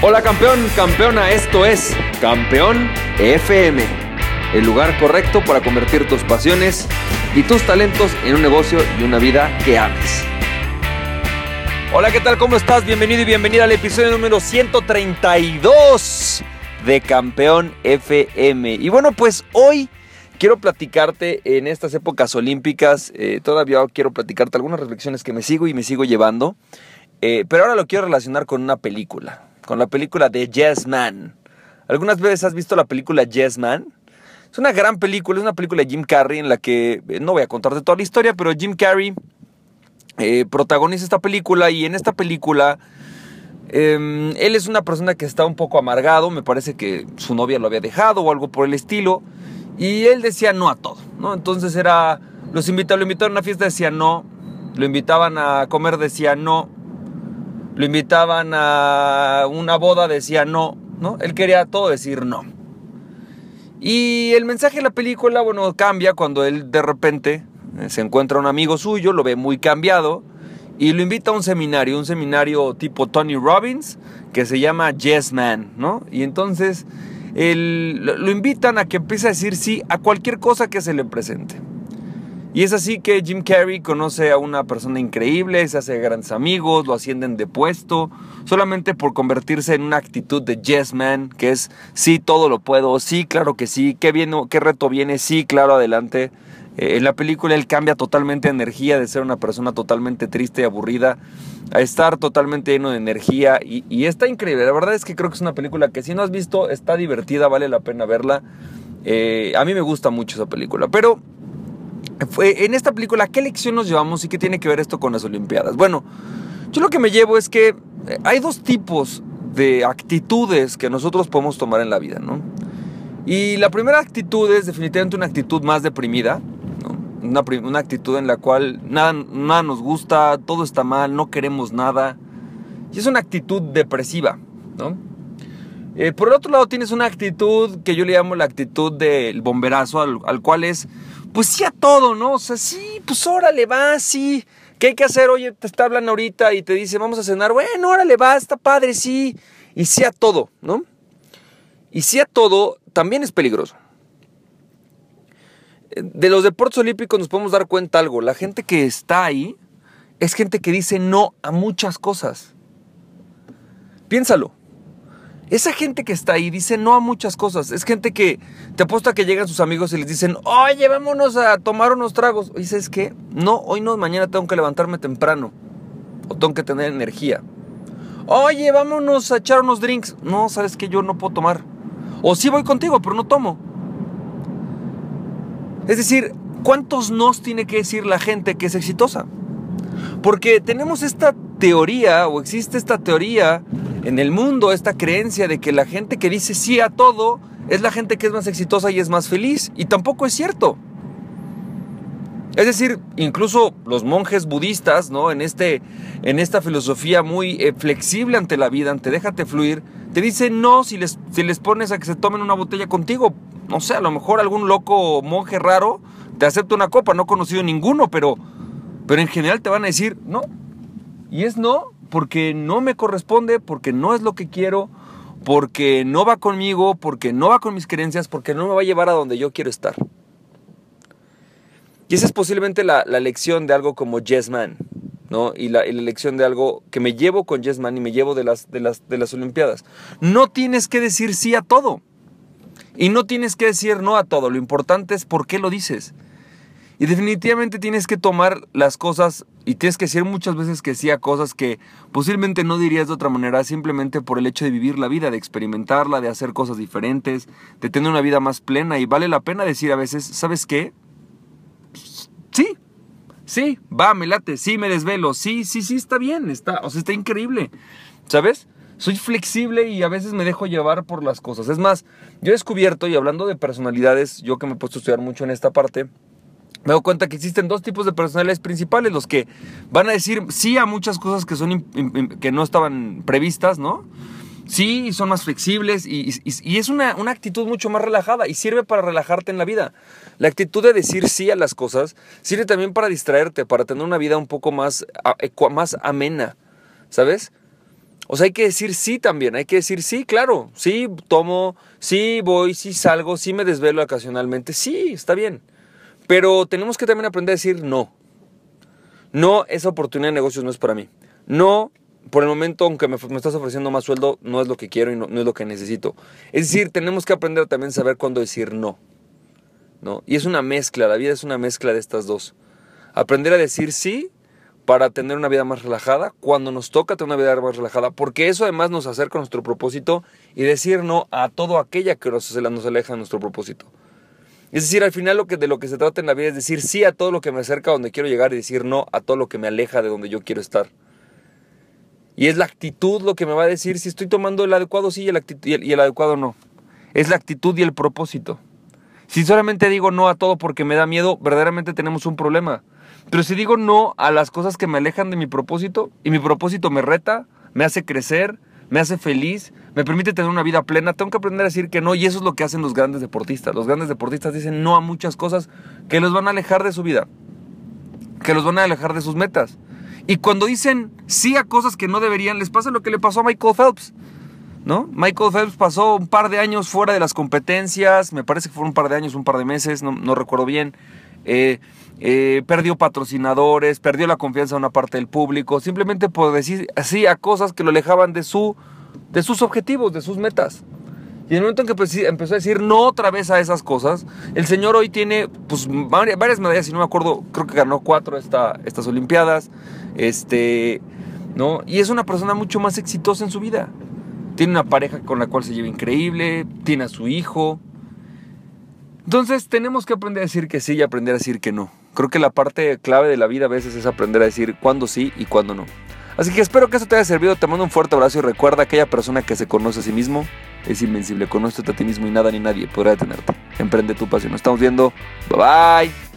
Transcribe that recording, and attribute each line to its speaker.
Speaker 1: Hola campeón, campeona, esto es Campeón FM, el lugar correcto para convertir tus pasiones y tus talentos en un negocio y una vida que ames. Hola, ¿qué tal? ¿Cómo estás? Bienvenido y bienvenida al episodio número 132 de Campeón FM. Y bueno, pues hoy quiero platicarte en estas épocas olímpicas, eh, todavía quiero platicarte algunas reflexiones que me sigo y me sigo llevando, eh, pero ahora lo quiero relacionar con una película con la película de Yes Man. ¿Algunas veces has visto la película Yes Man? Es una gran película, es una película de Jim Carrey en la que, eh, no voy a contarte toda la historia, pero Jim Carrey eh, protagoniza esta película y en esta película em, él es una persona que está un poco amargado, me parece que su novia lo había dejado o algo por el estilo, y él decía no a todo, ¿no? Entonces era, los lo invitaron a una fiesta, decía no, lo invitaban a comer, decía no, lo invitaban a una boda, decía no, ¿no? Él quería todo decir no. Y el mensaje de la película, bueno, cambia cuando él de repente eh, se encuentra un amigo suyo, lo ve muy cambiado y lo invita a un seminario, un seminario tipo Tony Robbins, que se llama Yes Man, ¿no? Y entonces lo invitan a que empiece a decir sí a cualquier cosa que se le presente. Y es así que Jim Carrey conoce a una persona increíble, se hace grandes amigos, lo ascienden de puesto, solamente por convertirse en una actitud de yes man, que es sí, todo lo puedo, sí, claro que sí, qué, viene, qué reto viene, sí, claro, adelante. Eh, en la película él cambia totalmente de energía, de ser una persona totalmente triste y aburrida, a estar totalmente lleno de energía y, está increíble. La verdad es que creo que es una película que si no has visto está divertida, vale la pena verla. Eh, a mí me gusta mucho esa película, pero en esta película, ¿qué lección nos llevamos y qué tiene que ver esto con las Olimpiadas? Bueno, yo lo que me llevo es que eh, hay dos tipos de actitudes que nosotros podemos tomar en la vida, ¿no? Y la primera actitud es definitivamente una actitud más deprimida, ¿no? una, actitud en la cual nada, nada nos gusta, todo está mal, no queremos nada. Y es una actitud depresiva, ¿no? Eh, por el otro lado tienes una actitud que yo le llamo la actitud del bomberazo, al cual es pues sí a todo, ¿no? O sea, sí, pues órale, va, sí. ¿Qué hay que hacer? Oye, te está hablando ahorita y te dice, vamos a cenar. Bueno, órale, va, está padre, sí. Y sí a todo, ¿no? Y sí a todo también es peligroso. De los deportes olímpicos nos podemos dar cuenta algo. La gente que está ahí es gente que dice no a muchas cosas. Piénsalo. Esa gente que está ahí dice no a muchas cosas. Es gente que te apuesta que llegan sus amigos y les dicen, oye, vámonos a tomar unos tragos. Y dices que no, hoy no, mañana tengo que levantarme temprano. O tengo que tener energía. Oye, vámonos a echar unos drinks. No, sabes que yo no puedo tomar. O sí voy contigo, pero no tomo. Es decir, ¿cuántos nos tiene que decir la gente que es exitosa? Porque tenemos esta teoría, o existe esta teoría en el mundo esta creencia de que la gente que dice sí a todo es la gente que es más exitosa y es más feliz. Y tampoco es cierto. Es decir, incluso los monjes budistas, ¿no? En, este, en esta filosofía muy eh, flexible ante la vida, ante déjate fluir, te dicen no si les, si les pones a que se tomen una botella contigo. No sé, a lo mejor algún loco monje raro te acepta una copa, no he conocido ninguno, pero, pero en general te van a decir no. Y es no, porque no me corresponde, porque no es lo que quiero, porque no va conmigo, porque no va con mis creencias, porque no me va a llevar a donde yo quiero estar. Y esa es posiblemente la, lección de algo como Yes Man, ¿no? Y la, lección de algo que me llevo con Yes Man y me llevo de las, de, las, de las Olimpiadas. No tienes que decir sí a todo. Y no tienes que decir no a todo. Lo importante es por qué lo dices. Y definitivamente tienes que tomar las cosas y tienes que decir muchas veces que sí a cosas que posiblemente no dirías de otra manera simplemente por el hecho de vivir la vida, de experimentarla, de hacer cosas diferentes, de tener una vida más plena. Y vale la pena decir a veces, ¿sabes qué? Sí, sí, va, me late, sí, me desvelo, sí, sí, sí, está bien, está, o sea, está increíble, ¿sabes? Soy flexible y a veces me dejo llevar por las cosas. Es más, yo he descubierto, y hablando de personalidades, yo que me he puesto a estudiar mucho en esta parte, me doy cuenta que existen dos tipos de personalidades principales, los que van a decir sí a muchas cosas que, son, que no estaban previstas, ¿no? Sí, son más flexibles y, es una, actitud mucho más relajada y sirve para relajarte en la vida. La actitud de decir sí a las cosas sirve también para distraerte, para tener una vida un poco más, más amena, ¿sabes? O sea, hay que decir sí también, hay que decir sí, claro, sí tomo, sí voy, sí salgo, sí me desvelo ocasionalmente, sí, está bien. Pero tenemos que también aprender a decir no. No, esa oportunidad de negocios no es para mí. No, por el momento, aunque me, estás ofreciendo más sueldo, no es lo que quiero y no, es lo que necesito. Es decir, tenemos que aprender también a saber cuándo decir no. ¿no? Y es una mezcla, la vida es una mezcla de estas dos. Aprender a decir sí para tener una vida más relajada, cuando nos toca tener una vida más relajada, porque eso además nos acerca a nuestro propósito y decir no a todo aquella que nos, nos aleja de nuestro propósito. Es decir, al final lo que, de lo que se trata en la vida es decir sí a todo lo que me acerca a donde quiero llegar y decir no a todo lo que me aleja de donde yo quiero estar. Y es la actitud lo que me va a decir si estoy tomando el adecuado sí y el, y el adecuado no. Es la actitud y el propósito. Si solamente digo no a todo porque me da miedo, verdaderamente tenemos un problema. Pero si digo no a las cosas que me alejan de mi propósito y mi propósito me reta, me hace crecer, me hace feliz, me permite tener una vida plena, tengo que aprender a decir que no y eso es lo que hacen los grandes deportistas. Los grandes deportistas dicen no a muchas cosas que los van a alejar de su vida, que los van a alejar de sus metas. Y cuando dicen sí a cosas que no deberían, les pasa lo que le pasó a Michael Phelps. ¿No? Michael Phelps pasó un par de años fuera de las competencias, me parece que fueron un par de años, un par de meses, no, no recuerdo bien. Eh, eh, perdió patrocinadores, perdió la confianza de una parte del público, simplemente por decir así a cosas que lo alejaban de, su, de sus objetivos, de sus metas. Y en el momento en que pues, empezó a decir no otra vez a esas cosas, el señor hoy tiene pues, varias medallas, si no me acuerdo, creo que ganó cuatro esta, estas Olimpiadas. Este, ¿no? Y es una persona mucho más exitosa en su vida. Tiene una pareja con la cual se lleva increíble, tiene a su hijo, entonces tenemos que aprender a decir que sí y aprender a decir que no. Creo que la parte clave de la vida a veces es aprender a decir cuándo sí y cuándo no. Así que espero que esto te haya servido. Te mando un fuerte abrazo y recuerda, aquella persona que se conoce a sí mismo es invencible. Conócete a ti mismo y nada ni nadie podrá detenerte. Emprende tu pasión. Nos estamos viendo. Bye bye.